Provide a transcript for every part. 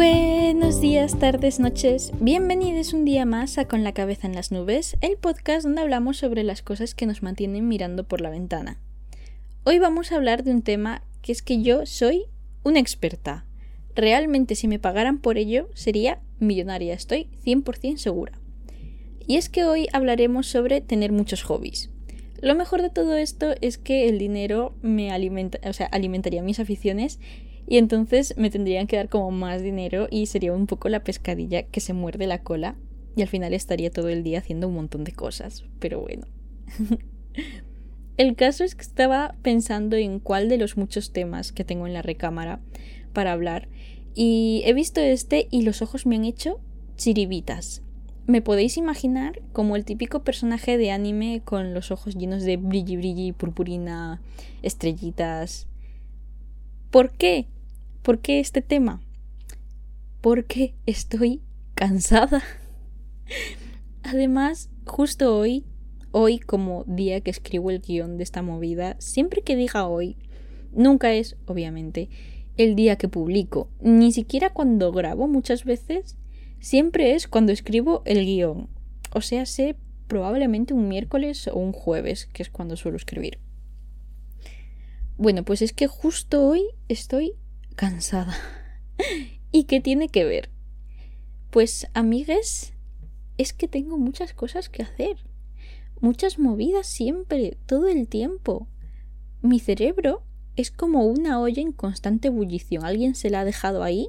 Buenos días, tardes, noches. Bienvenidos un día más a Con la cabeza en las nubes, el podcast donde hablamos sobre las cosas que nos mantienen mirando por la ventana. Hoy vamos a hablar de un tema que es que yo soy una experta. Realmente si me pagaran por ello sería millonaria, estoy 100% segura. Y es que hoy hablaremos sobre tener muchos hobbies. Lo mejor de todo esto es que el dinero me alimenta, o sea, alimentaría mis aficiones y entonces me tendrían que dar como más dinero y sería un poco la pescadilla que se muerde la cola y al final estaría todo el día haciendo un montón de cosas. Pero bueno. el caso es que estaba pensando en cuál de los muchos temas que tengo en la recámara para hablar y he visto este y los ojos me han hecho chiribitas. Me podéis imaginar como el típico personaje de anime con los ojos llenos de brilli brilli, purpurina, estrellitas. ¿Por qué? ¿Por qué este tema? Porque estoy cansada. Además, justo hoy, hoy como día que escribo el guion de esta movida, siempre que diga hoy, nunca es, obviamente, el día que publico, ni siquiera cuando grabo muchas veces, siempre es cuando escribo el guion. O sea, sé probablemente un miércoles o un jueves, que es cuando suelo escribir. Bueno, pues es que justo hoy estoy cansada. ¿Y qué tiene que ver? Pues, amigues, es que tengo muchas cosas que hacer. Muchas movidas siempre, todo el tiempo. Mi cerebro es como una olla en constante ebullición. Alguien se la ha dejado ahí,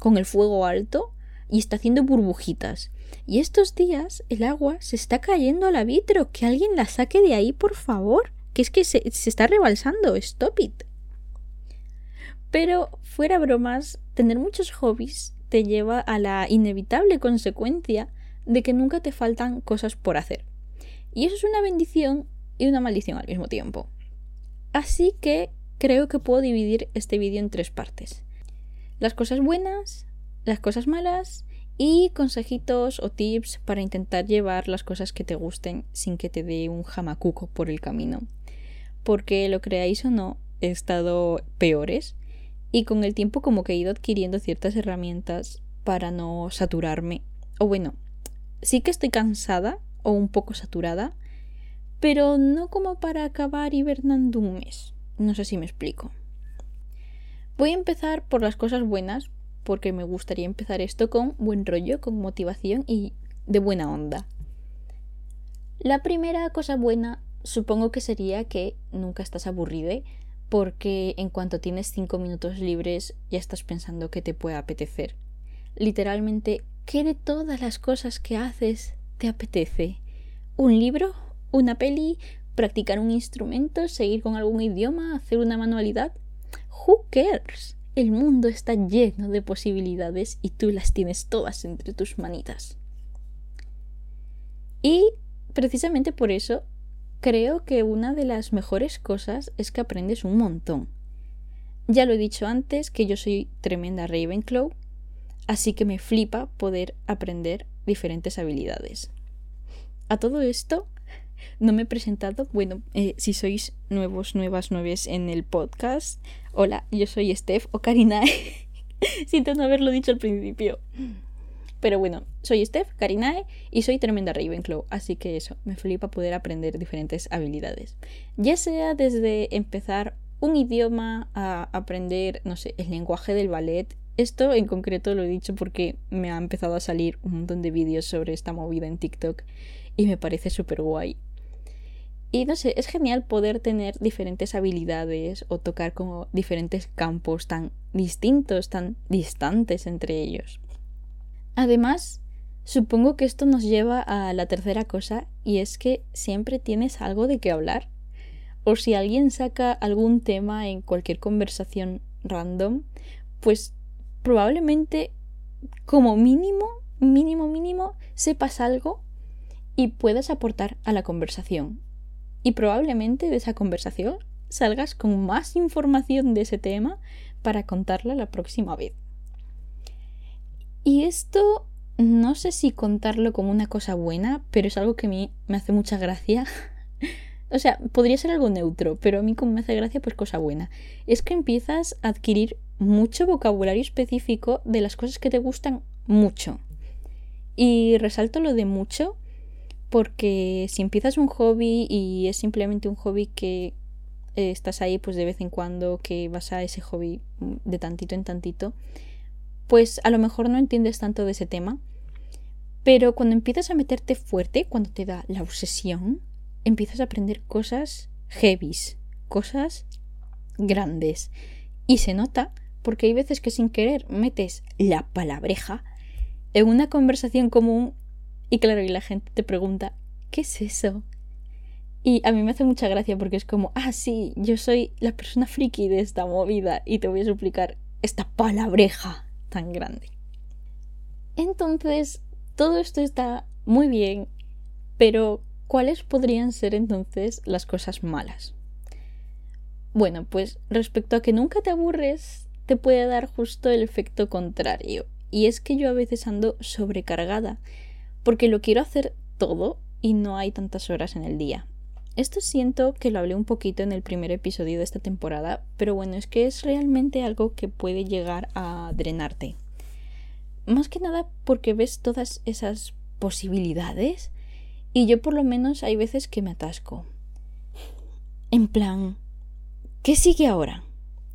con el fuego alto, y está haciendo burbujitas. Y estos días el agua se está cayendo al vitro. Que alguien la saque de ahí, por favor. Que es que se, se está rebalsando. Stop it. Pero fuera bromas, tener muchos hobbies te lleva a la inevitable consecuencia de que nunca te faltan cosas por hacer. Y eso es una bendición y una maldición al mismo tiempo. Así que creo que puedo dividir este vídeo en tres partes. Las cosas buenas, las cosas malas y consejitos o tips para intentar llevar las cosas que te gusten sin que te dé un jamacuco por el camino. Porque lo creáis o no, he estado peores y con el tiempo como que he ido adquiriendo ciertas herramientas para no saturarme. O bueno, sí que estoy cansada o un poco saturada, pero no como para acabar hibernando un mes. No sé si me explico. Voy a empezar por las cosas buenas, porque me gustaría empezar esto con buen rollo, con motivación y de buena onda. La primera cosa buena supongo que sería que nunca estás aburrida porque en cuanto tienes cinco minutos libres ya estás pensando que te puede apetecer. Literalmente, ¿qué de todas las cosas que haces te apetece? ¿Un libro? ¿Una peli? ¿Practicar un instrumento? ¿Seguir con algún idioma? ¿Hacer una manualidad? Who cares? El mundo está lleno de posibilidades y tú las tienes todas entre tus manitas. Y precisamente por eso creo que una de las mejores cosas es que aprendes un montón. Ya lo he dicho antes que yo soy tremenda Ravenclaw, así que me flipa poder aprender diferentes habilidades. A todo esto, no me he presentado. Bueno, eh, si sois nuevos, nuevas, nueas en el podcast, hola, yo soy Steph o Karina. Siento no haberlo dicho al principio. Pero bueno, soy Steph, Karinae y soy tremenda Ravenclaw, así que eso, me flipa poder aprender diferentes habilidades. Ya sea desde empezar un idioma a aprender, no sé, el lenguaje del ballet. Esto en concreto lo he dicho porque me ha empezado a salir un montón de vídeos sobre esta movida en TikTok y me parece súper guay. Y no sé, es genial poder tener diferentes habilidades o tocar como diferentes campos tan distintos, tan distantes entre ellos. Además, supongo que esto nos lleva a la tercera cosa y es que siempre tienes algo de qué hablar. O si alguien saca algún tema en cualquier conversación random, pues probablemente como mínimo, mínimo, mínimo, sepas algo y puedas aportar a la conversación. Y probablemente de esa conversación salgas con más información de ese tema para contarla la próxima vez. Y esto no sé si contarlo como una cosa buena, pero es algo que a mí me hace mucha gracia. o sea, podría ser algo neutro, pero a mí como me hace gracia, pues cosa buena. Es que empiezas a adquirir mucho vocabulario específico de las cosas que te gustan mucho. Y resalto lo de mucho porque si empiezas un hobby y es simplemente un hobby que eh, estás ahí pues de vez en cuando, que vas a ese hobby de tantito en tantito, pues a lo mejor no entiendes tanto de ese tema. Pero cuando empiezas a meterte fuerte, cuando te da la obsesión, empiezas a aprender cosas heavies, cosas grandes. Y se nota porque hay veces que sin querer metes la palabreja en una conversación común y claro, y la gente te pregunta, ¿qué es eso? Y a mí me hace mucha gracia porque es como, ah, sí, yo soy la persona friki de esta movida y te voy a suplicar esta palabreja tan grande. Entonces, todo esto está muy bien, pero ¿cuáles podrían ser entonces las cosas malas? Bueno, pues respecto a que nunca te aburres, te puede dar justo el efecto contrario. Y es que yo a veces ando sobrecargada, porque lo quiero hacer todo y no hay tantas horas en el día. Esto siento que lo hablé un poquito en el primer episodio de esta temporada, pero bueno, es que es realmente algo que puede llegar a drenarte. Más que nada porque ves todas esas posibilidades y yo por lo menos hay veces que me atasco. En plan, ¿qué sigue ahora?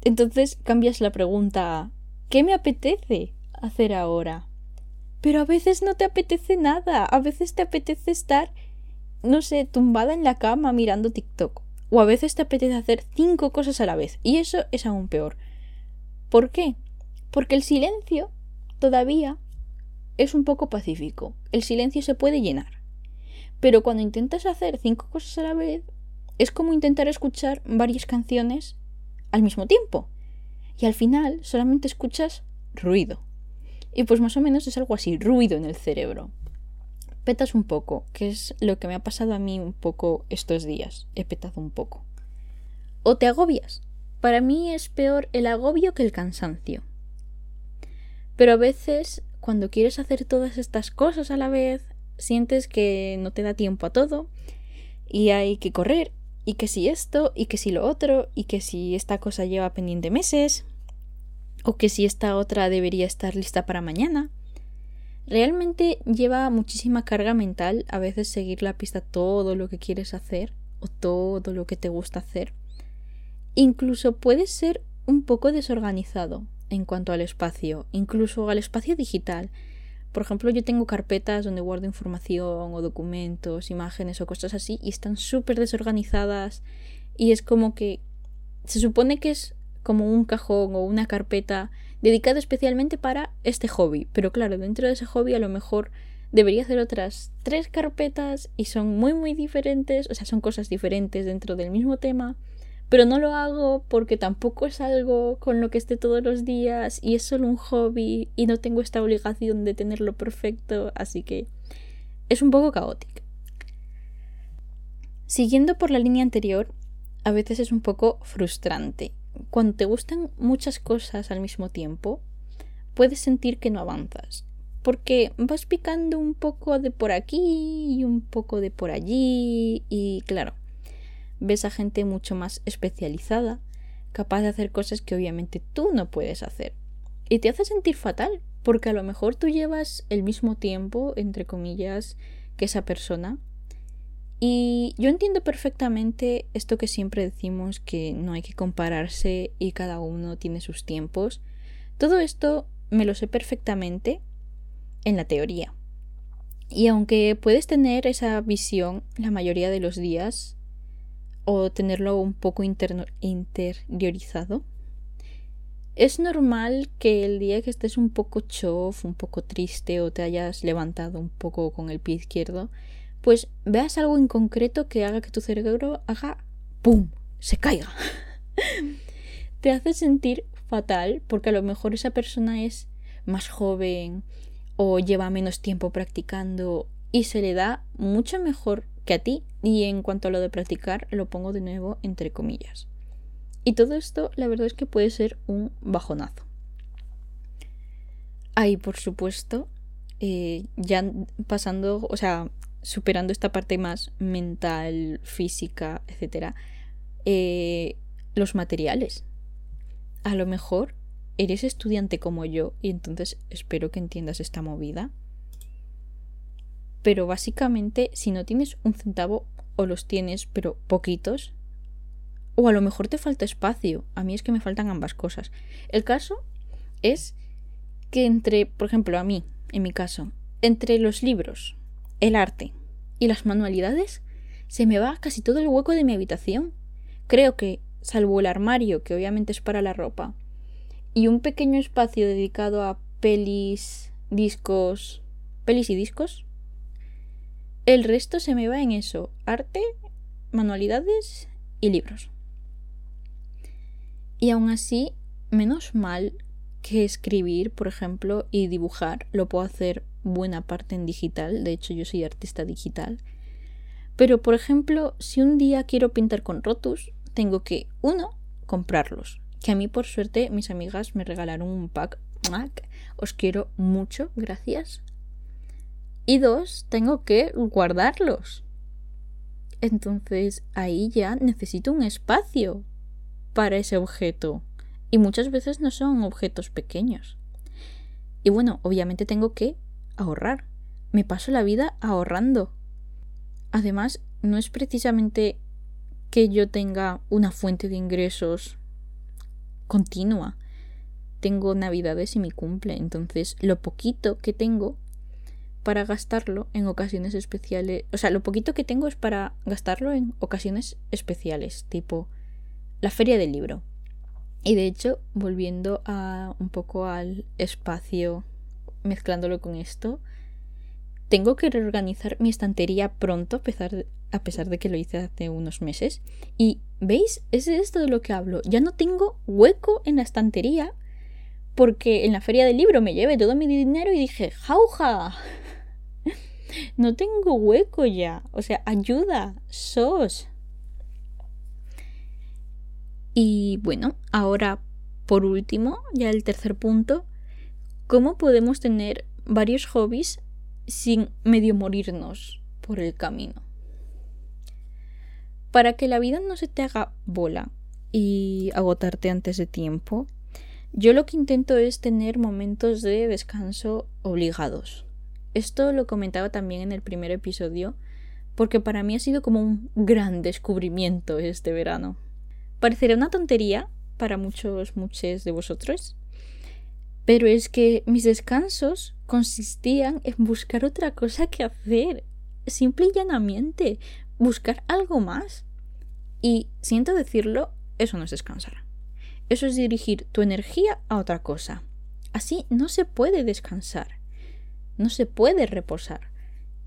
Entonces cambias la pregunta a ¿qué me apetece hacer ahora? Pero a veces no te apetece nada, a veces te apetece estar, no sé, tumbada en la cama mirando TikTok. O a veces te apetece hacer cinco cosas a la vez. Y eso es aún peor. ¿Por qué? Porque el silencio todavía es un poco pacífico. El silencio se puede llenar. Pero cuando intentas hacer cinco cosas a la vez, es como intentar escuchar varias canciones al mismo tiempo. Y al final solamente escuchas ruido. Y pues más o menos es algo así, ruido en el cerebro. Petas un poco, que es lo que me ha pasado a mí un poco estos días. He petado un poco. O te agobias. Para mí es peor el agobio que el cansancio. Pero a veces, cuando quieres hacer todas estas cosas a la vez, sientes que no te da tiempo a todo y hay que correr y que si esto y que si lo otro y que si esta cosa lleva pendiente meses o que si esta otra debería estar lista para mañana. Realmente lleva muchísima carga mental a veces seguir la pista todo lo que quieres hacer o todo lo que te gusta hacer. Incluso puedes ser un poco desorganizado en cuanto al espacio, incluso al espacio digital. Por ejemplo, yo tengo carpetas donde guardo información o documentos, imágenes o cosas así y están súper desorganizadas y es como que se supone que es como un cajón o una carpeta dedicada especialmente para este hobby, pero claro, dentro de ese hobby a lo mejor debería hacer otras tres carpetas y son muy muy diferentes, o sea, son cosas diferentes dentro del mismo tema pero no lo hago porque tampoco es algo con lo que esté todos los días y es solo un hobby y no tengo esta obligación de tenerlo perfecto, así que es un poco caótico. Siguiendo por la línea anterior, a veces es un poco frustrante. Cuando te gustan muchas cosas al mismo tiempo, puedes sentir que no avanzas, porque vas picando un poco de por aquí y un poco de por allí y claro, ves a gente mucho más especializada, capaz de hacer cosas que obviamente tú no puedes hacer. Y te hace sentir fatal, porque a lo mejor tú llevas el mismo tiempo, entre comillas, que esa persona. Y yo entiendo perfectamente esto que siempre decimos, que no hay que compararse y cada uno tiene sus tiempos. Todo esto me lo sé perfectamente en la teoría. Y aunque puedes tener esa visión la mayoría de los días, o tenerlo un poco interiorizado. Es normal que el día que estés un poco chof, un poco triste o te hayas levantado un poco con el pie izquierdo, pues veas algo en concreto que haga que tu cerebro haga ¡pum! se caiga. te hace sentir fatal porque a lo mejor esa persona es más joven o lleva menos tiempo practicando y se le da mucho mejor que a ti. Y en cuanto a lo de practicar, lo pongo de nuevo entre comillas. Y todo esto, la verdad es que puede ser un bajonazo. Ahí, por supuesto, eh, ya pasando, o sea, superando esta parte más mental, física, etcétera, eh, los materiales. A lo mejor eres estudiante como yo y entonces espero que entiendas esta movida. Pero básicamente, si no tienes un centavo o los tienes, pero poquitos, o a lo mejor te falta espacio. A mí es que me faltan ambas cosas. El caso es que entre, por ejemplo, a mí, en mi caso, entre los libros, el arte y las manualidades, se me va casi todo el hueco de mi habitación. Creo que, salvo el armario, que obviamente es para la ropa, y un pequeño espacio dedicado a pelis, discos, pelis y discos, el resto se me va en eso, arte, manualidades y libros. Y aún así, menos mal que escribir, por ejemplo, y dibujar lo puedo hacer buena parte en digital. De hecho, yo soy artista digital. Pero, por ejemplo, si un día quiero pintar con rotus, tengo que, uno, comprarlos. Que a mí, por suerte, mis amigas me regalaron un pack. Mac. Os quiero mucho, gracias. Y dos, tengo que guardarlos. Entonces, ahí ya necesito un espacio para ese objeto. Y muchas veces no son objetos pequeños. Y bueno, obviamente tengo que ahorrar. Me paso la vida ahorrando. Además, no es precisamente que yo tenga una fuente de ingresos continua. Tengo navidades y mi cumple, entonces lo poquito que tengo para gastarlo en ocasiones especiales, o sea, lo poquito que tengo es para gastarlo en ocasiones especiales, tipo la feria del libro. Y de hecho, volviendo a un poco al espacio, mezclándolo con esto, tengo que reorganizar mi estantería pronto, a pesar, de que lo hice hace unos meses. Y, ¿veis? Es de esto de lo que hablo. Ya no tengo hueco en la estantería porque en la feria del libro me llevé todo mi dinero y dije, ¡jauja! No tengo hueco ya. O sea, ayuda, sos. Y bueno, ahora por último, ya el tercer punto, ¿cómo podemos tener varios hobbies sin medio morirnos por el camino? Para que la vida no se te haga bola y agotarte antes de tiempo, yo lo que intento es tener momentos de descanso obligados. Esto lo comentaba también en el primer episodio, porque para mí ha sido como un gran descubrimiento este verano. Parecerá una tontería para muchos, muchos de vosotros, pero es que mis descansos consistían en buscar otra cosa que hacer, simple y llanamente, buscar algo más. Y siento decirlo, eso no es descansar. Eso es dirigir tu energía a otra cosa. Así no se puede descansar, no se puede reposar.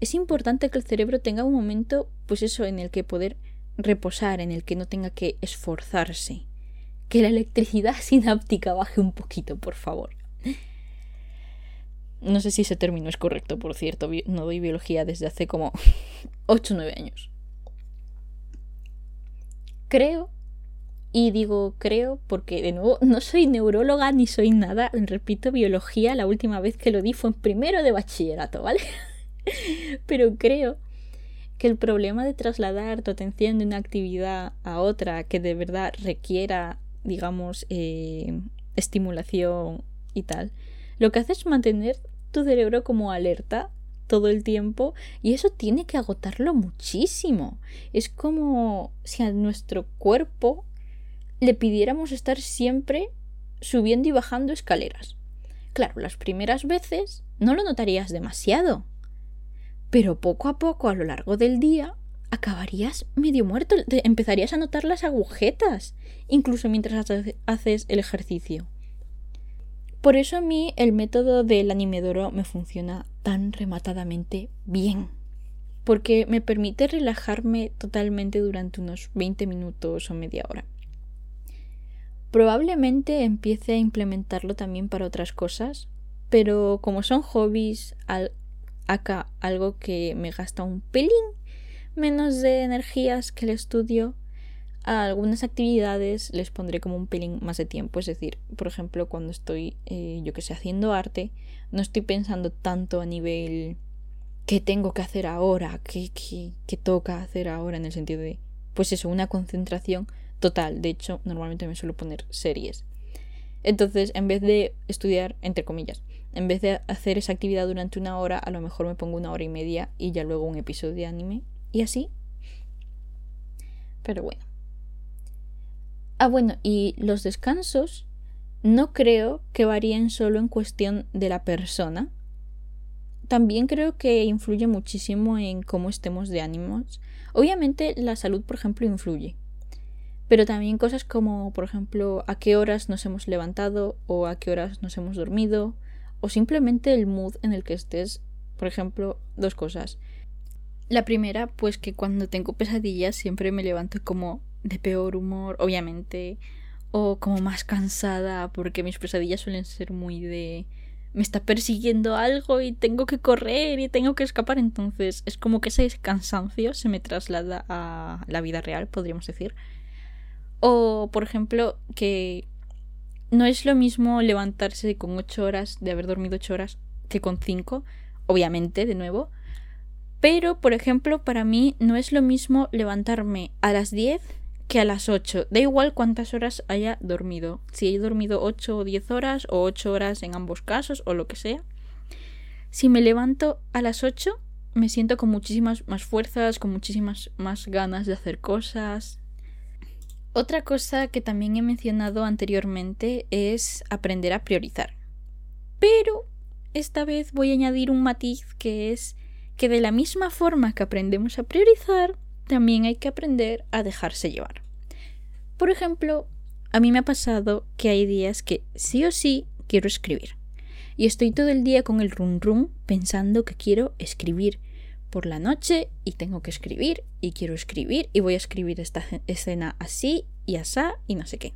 Es importante que el cerebro tenga un momento, pues eso, en el que poder reposar, en el que no tenga que esforzarse. Que la electricidad sináptica baje un poquito, por favor. No sé si ese término es correcto, por cierto. No doy biología desde hace como 8 o 9 años. Creo, y digo creo porque de nuevo no soy neuróloga ni soy nada. Repito, biología, la última vez que lo di fue en primero de bachillerato, ¿vale? Pero creo que el problema de trasladar tu atención de una actividad a otra que de verdad requiera, digamos, eh, estimulación y tal, lo que hace es mantener tu cerebro como alerta todo el tiempo y eso tiene que agotarlo muchísimo. Es como si a nuestro cuerpo le pidiéramos estar siempre subiendo y bajando escaleras. Claro, las primeras veces no lo notarías demasiado, pero poco a poco a lo largo del día acabarías medio muerto, empezarías a notar las agujetas, incluso mientras haces el ejercicio. Por eso a mí el método del animedoro me funciona tan rematadamente bien, porque me permite relajarme totalmente durante unos 20 minutos o media hora. Probablemente empiece a implementarlo también para otras cosas, pero como son hobbies acá algo que me gasta un pelín menos de energías que el estudio, a algunas actividades les pondré como un pelín más de tiempo. Es decir, por ejemplo, cuando estoy, eh, yo que sé, haciendo arte, no estoy pensando tanto a nivel qué tengo que hacer ahora, qué, qué, qué toca hacer ahora, en el sentido de, pues eso, una concentración total. De hecho, normalmente me suelo poner series. Entonces, en vez de estudiar, entre comillas, en vez de hacer esa actividad durante una hora, a lo mejor me pongo una hora y media y ya luego un episodio de anime. Y así. Pero bueno. Ah, bueno, y los descansos no creo que varíen solo en cuestión de la persona. También creo que influye muchísimo en cómo estemos de ánimos. Obviamente la salud, por ejemplo, influye. Pero también cosas como, por ejemplo, a qué horas nos hemos levantado o a qué horas nos hemos dormido o simplemente el mood en el que estés. Por ejemplo, dos cosas. La primera, pues que cuando tengo pesadillas siempre me levanto como de peor humor, obviamente, o como más cansada, porque mis pesadillas suelen ser muy de me está persiguiendo algo y tengo que correr y tengo que escapar, entonces es como que ese cansancio se me traslada a la vida real, podríamos decir. O, por ejemplo, que no es lo mismo levantarse con ocho horas, de haber dormido ocho horas, que con cinco, obviamente, de nuevo. Pero, por ejemplo, para mí no es lo mismo levantarme a las 10 que a las 8. Da igual cuántas horas haya dormido. Si he dormido 8 o 10 horas o 8 horas en ambos casos o lo que sea. Si me levanto a las 8, me siento con muchísimas más fuerzas, con muchísimas más ganas de hacer cosas, otra cosa que también he mencionado anteriormente es aprender a priorizar. Pero esta vez voy a añadir un matiz que es que de la misma forma que aprendemos a priorizar, también hay que aprender a dejarse llevar. Por ejemplo, a mí me ha pasado que hay días que sí o sí quiero escribir. Y estoy todo el día con el run run pensando que quiero escribir por la noche y tengo que escribir y quiero escribir y voy a escribir esta escena así y asá y no sé qué.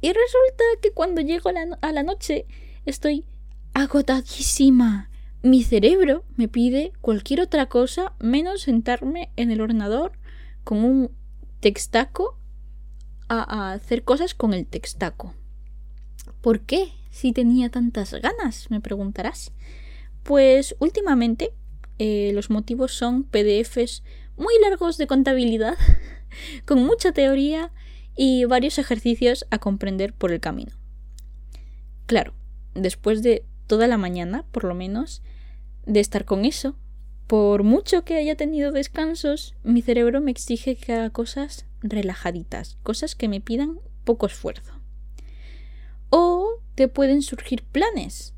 Y resulta que cuando llego a la, a la noche estoy agotadísima. Mi cerebro me pide cualquier otra cosa menos sentarme en el ordenador con un textaco a, hacer cosas con el textaco. ¿Por qué? Si tenía tantas ganas, me preguntarás. Pues últimamente eh, los motivos son PDFs muy largos de contabilidad, con mucha teoría y varios ejercicios a comprender por el camino. Claro, después de toda la mañana, por lo menos, de estar con eso, por mucho que haya tenido descansos, mi cerebro me exige que haga cosas relajaditas, cosas que me pidan poco esfuerzo. O te pueden surgir planes,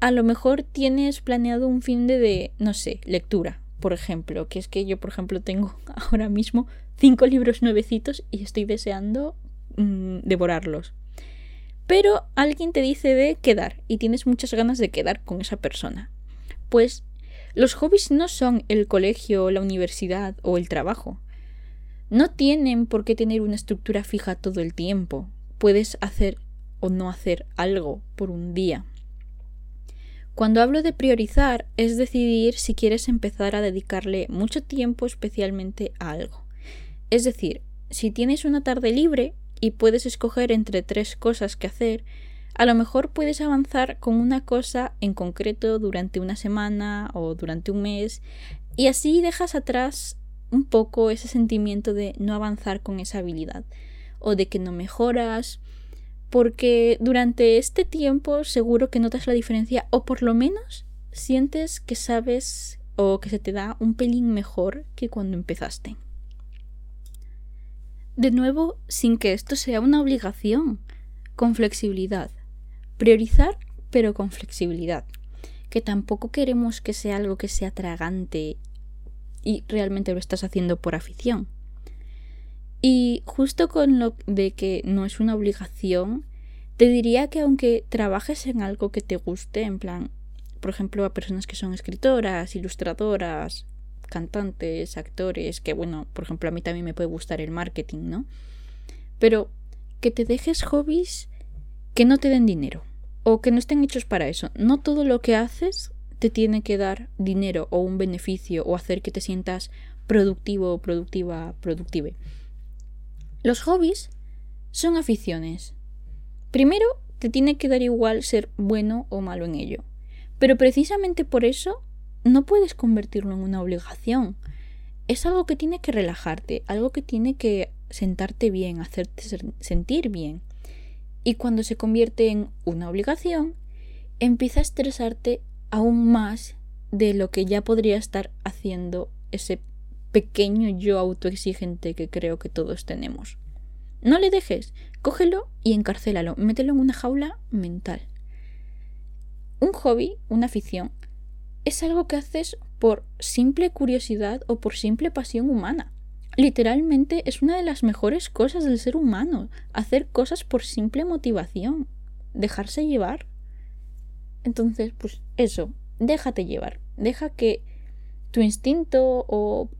a lo mejor tienes planeado un fin de, no sé, lectura, por ejemplo, que es que yo, por ejemplo, tengo ahora mismo cinco libros nuevecitos y estoy deseando mm, devorarlos. Pero alguien te dice de quedar y tienes muchas ganas de quedar con esa persona. Pues los hobbies no son el colegio, la universidad o el trabajo. No tienen por qué tener una estructura fija todo el tiempo. Puedes hacer o no hacer algo por un día. Cuando hablo de priorizar es decidir si quieres empezar a dedicarle mucho tiempo especialmente a algo. Es decir, si tienes una tarde libre y puedes escoger entre tres cosas que hacer, a lo mejor puedes avanzar con una cosa en concreto durante una semana o durante un mes y así dejas atrás un poco ese sentimiento de no avanzar con esa habilidad o de que no mejoras porque durante este tiempo seguro que notas la diferencia o por lo menos sientes que sabes o que se te da un pelín mejor que cuando empezaste. De nuevo, sin que esto sea una obligación, con flexibilidad. Priorizar, pero con flexibilidad. Que tampoco queremos que sea algo que sea tragante y realmente lo estás haciendo por afición. Y justo con lo de que no es una obligación, te diría que aunque trabajes en algo que te guste, en plan, por ejemplo, a personas que son escritoras, ilustradoras, cantantes, actores, que bueno, por ejemplo, a mí también me puede gustar el marketing, ¿no? Pero que te dejes hobbies que no te den dinero o que no estén hechos para eso. No todo lo que haces te tiene que dar dinero o un beneficio o hacer que te sientas productivo, productiva, productive. Los hobbies son aficiones. Primero, te tiene que dar igual ser bueno o malo en ello. Pero precisamente por eso no puedes convertirlo en una obligación. Es algo que tiene que relajarte, algo que tiene que sentarte bien, hacerte sentir bien. Y cuando se convierte en una obligación, empieza a estresarte aún más de lo que ya podría estar haciendo ese pequeño yo autoexigente que creo que todos tenemos. No le dejes, cógelo y encarcélalo, mételo en una jaula mental. Un hobby, una afición, es algo que haces por simple curiosidad o por simple pasión humana. Literalmente es una de las mejores cosas del ser humano, hacer cosas por simple motivación, dejarse llevar. Entonces, pues eso, déjate llevar, deja que tu instinto o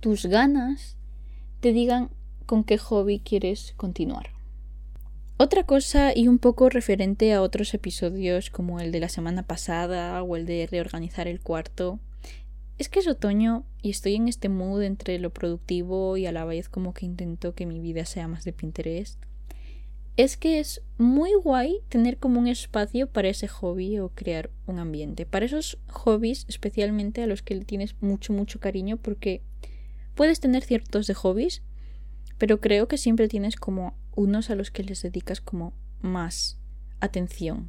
tus ganas te digan con qué hobby quieres continuar. Otra cosa y un poco referente a otros episodios como el de la semana pasada o el de reorganizar el cuarto, es que es otoño y estoy en este mood entre lo productivo y a la vez como que intento que mi vida sea más de Pinterest. Es que es muy guay tener como un espacio para ese hobby o crear un ambiente. Para esos hobbies, especialmente a los que le tienes mucho, mucho cariño, porque puedes tener ciertos de hobbies pero creo que siempre tienes como unos a los que les dedicas como más atención.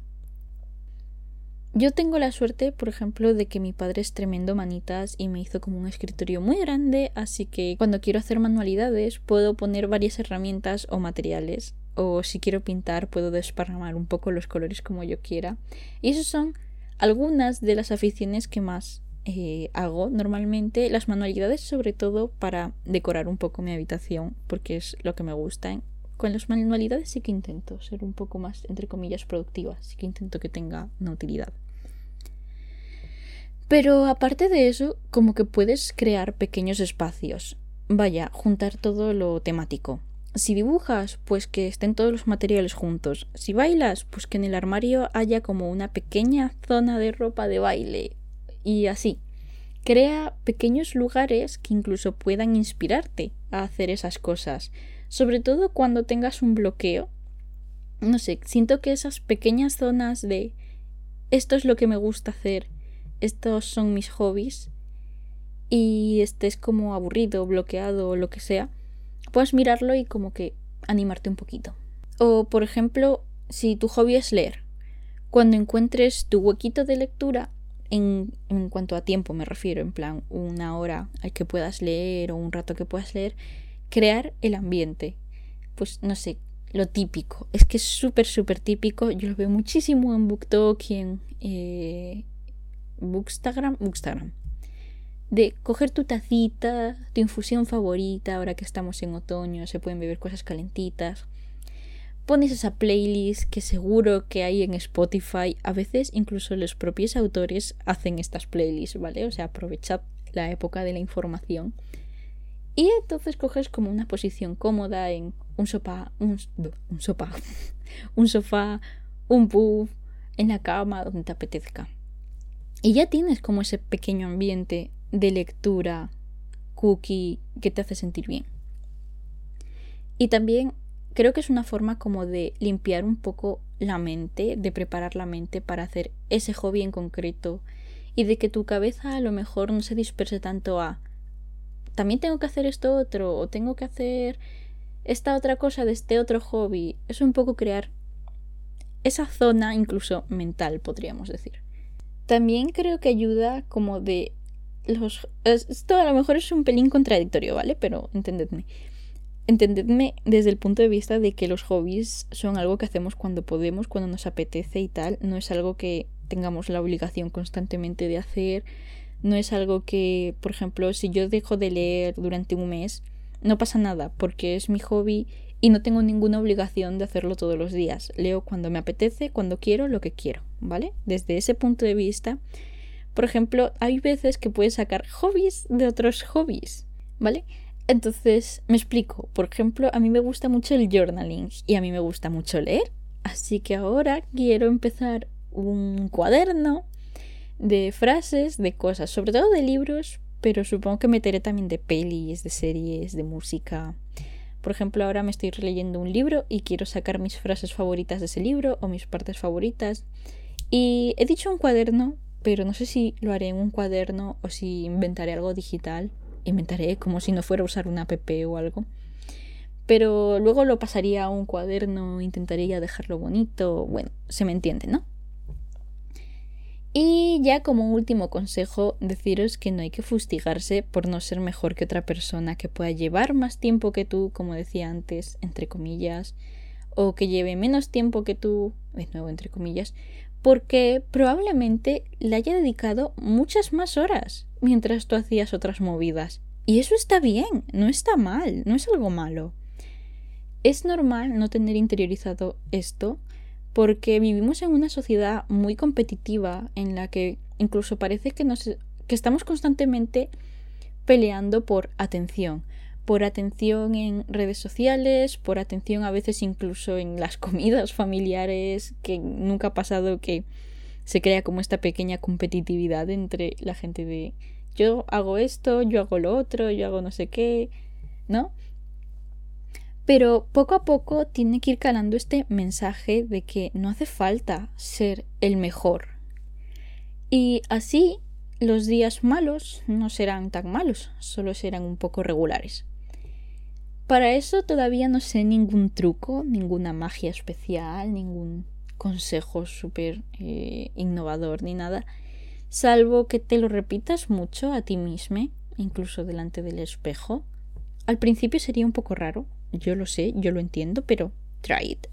Yo tengo la suerte, por ejemplo, de que mi padre es tremendo manitas y me hizo como un escritorio muy grande, así que cuando quiero hacer manualidades puedo poner varias herramientas o materiales, o si quiero pintar puedo desparramar un poco los colores como yo quiera. Y esas son algunas de las aficiones que más eh, hago normalmente. Las manualidades sobre todo para decorar un poco mi habitación porque es lo que me gusta. Con las manualidades sí que intento ser un poco más entre comillas productiva sí que intento que tenga una utilidad pero aparte de eso como que puedes crear pequeños espacios vaya juntar todo lo temático si dibujas, pues que estén todos los materiales juntos. Si bailas, pues que en el armario haya como una pequeña zona de ropa de baile y así. Crea pequeños lugares que incluso puedan inspirarte a hacer esas cosas, sobre todo cuando tengas un bloqueo. No sé, siento que esas pequeñas zonas de esto es lo que me gusta hacer, estos son mis hobbies, y estés como aburrido, bloqueado o lo que sea, puedes mirarlo y como que animarte un poquito. O por ejemplo, si tu hobby es leer, cuando encuentres tu huequito de lectura, en, cuanto a tiempo me refiero, en plan una hora al que puedas leer o un rato que puedas leer, crear el ambiente. Pues no sé, lo típico. Es que es súper, súper típico. Yo lo veo muchísimo en BookTok y en eh, Bookstagram. De coger tu tacita, tu infusión favorita, ahora que estamos en otoño, se pueden beber cosas calentitas pones esa playlist que seguro que hay en Spotify. A veces incluso los propios autores hacen estas playlists, ¿vale? O sea, aprovechad la época de la información. Y entonces coges como una posición cómoda en un sofá, un, un sofá, un sofá, un puff, en la cama, donde te apetezca. Y ya tienes como ese pequeño ambiente de lectura, cookie, que te hace sentir bien. Y también creo que es una forma como de limpiar un poco la mente, de preparar la mente para hacer ese hobby en concreto y de que tu cabeza a lo mejor no se disperse tanto a también tengo que hacer esto otro o tengo que hacer esta otra cosa de este otro hobby. Es un poco crear esa zona incluso mental, podríamos decir. También creo que ayuda como de los... Esto a lo mejor es un pelín contradictorio, ¿vale? Pero entendedme entendedme desde el punto de vista de que los hobbies son algo que hacemos cuando podemos, cuando nos apetece y tal, no es algo que tengamos la obligación constantemente de hacer, no es algo que, por ejemplo, si yo dejo de leer durante un mes, no pasa nada, porque es mi hobby y no tengo ninguna obligación de hacerlo todos los días. Leo cuando me apetece, cuando quiero, lo que quiero, ¿vale? Desde ese punto de vista, por ejemplo, hay veces que puedes sacar hobbies de otros hobbies, ¿vale? Entonces, me explico. Por ejemplo, a mí me gusta mucho el journaling y a mí me gusta mucho leer. Así que ahora quiero empezar un cuaderno de frases, de cosas, sobre todo de libros, pero supongo que meteré también de pelis, de series, de música. Por ejemplo, ahora me estoy releyendo un libro y quiero sacar mis frases favoritas de ese libro o mis partes favoritas. Y he dicho un cuaderno, pero no sé si lo haré en un cuaderno o si inventaré algo digital inventaré como si no fuera a usar una app o algo. pero luego lo pasaría a un cuaderno, intentaría dejarlo bonito, bueno, se me entiende, ¿no? Y ya como último consejo, deciros que no hay que fustigarse por no ser mejor que otra persona que pueda llevar más tiempo que tú, como decía antes, entre comillas, o que lleve menos tiempo que tú, de nuevo entre comillas, porque probablemente le haya dedicado muchas más horas mientras tú hacías otras movidas. Y eso está bien, no está mal, no es algo malo. Es normal no tener interiorizado esto porque vivimos en una sociedad muy competitiva en la que incluso parece que, nos, que estamos constantemente peleando por atención, por atención en redes sociales, por atención a veces incluso en las comidas familiares, que nunca ha pasado que se crea como esta pequeña competitividad entre la gente de yo hago esto, yo hago lo otro, yo hago no sé qué, ¿no? Pero poco a poco tiene que ir calando este mensaje de que no hace falta ser el mejor. Y así los días malos no serán tan malos, solo serán un poco regulares. Para eso todavía no sé ningún truco, ninguna magia especial, ningún consejo súper eh, innovador ni nada, salvo que te lo repitas mucho a ti mismo, incluso delante del espejo. Al principio sería un poco raro, yo lo sé, yo lo entiendo, pero try it.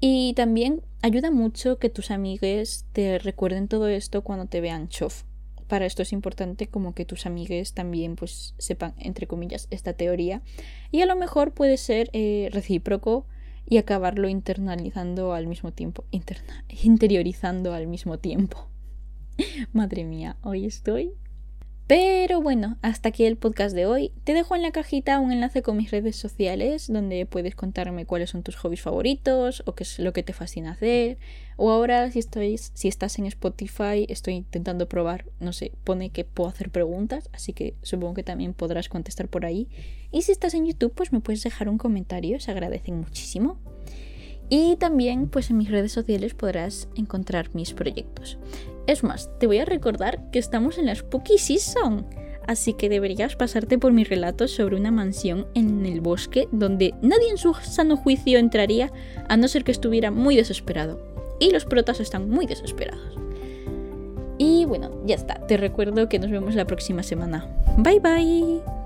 Y también ayuda mucho que tus amigues te recuerden todo esto cuando te vean chof. Para esto es importante como que tus amigues también pues sepan, entre comillas, esta teoría. Y a lo mejor puede ser eh, recíproco y acabarlo internalizando al mismo tiempo. interiorizando al mismo tiempo. Madre mía, hoy estoy pero bueno, hasta aquí el podcast de hoy. Te dejo en la cajita un enlace con mis redes sociales donde puedes contarme cuáles son tus hobbies favoritos o qué es lo que te fascina hacer. O ahora si, estoy, si estás en Spotify, estoy intentando probar, no sé, pone que puedo hacer preguntas, así que supongo que también podrás contestar por ahí. Y si estás en YouTube, pues me puedes dejar un comentario, se agradecen muchísimo. Y también pues en mis redes sociales podrás encontrar mis proyectos. Es más, te voy a recordar que estamos en la Spooky Season, así que deberías pasarte por mi relato sobre una mansión en el bosque donde nadie en su sano juicio entraría a no ser que estuviera muy desesperado. Y los protas están muy desesperados. Y bueno, ya está. Te recuerdo que nos vemos la próxima semana. Bye bye.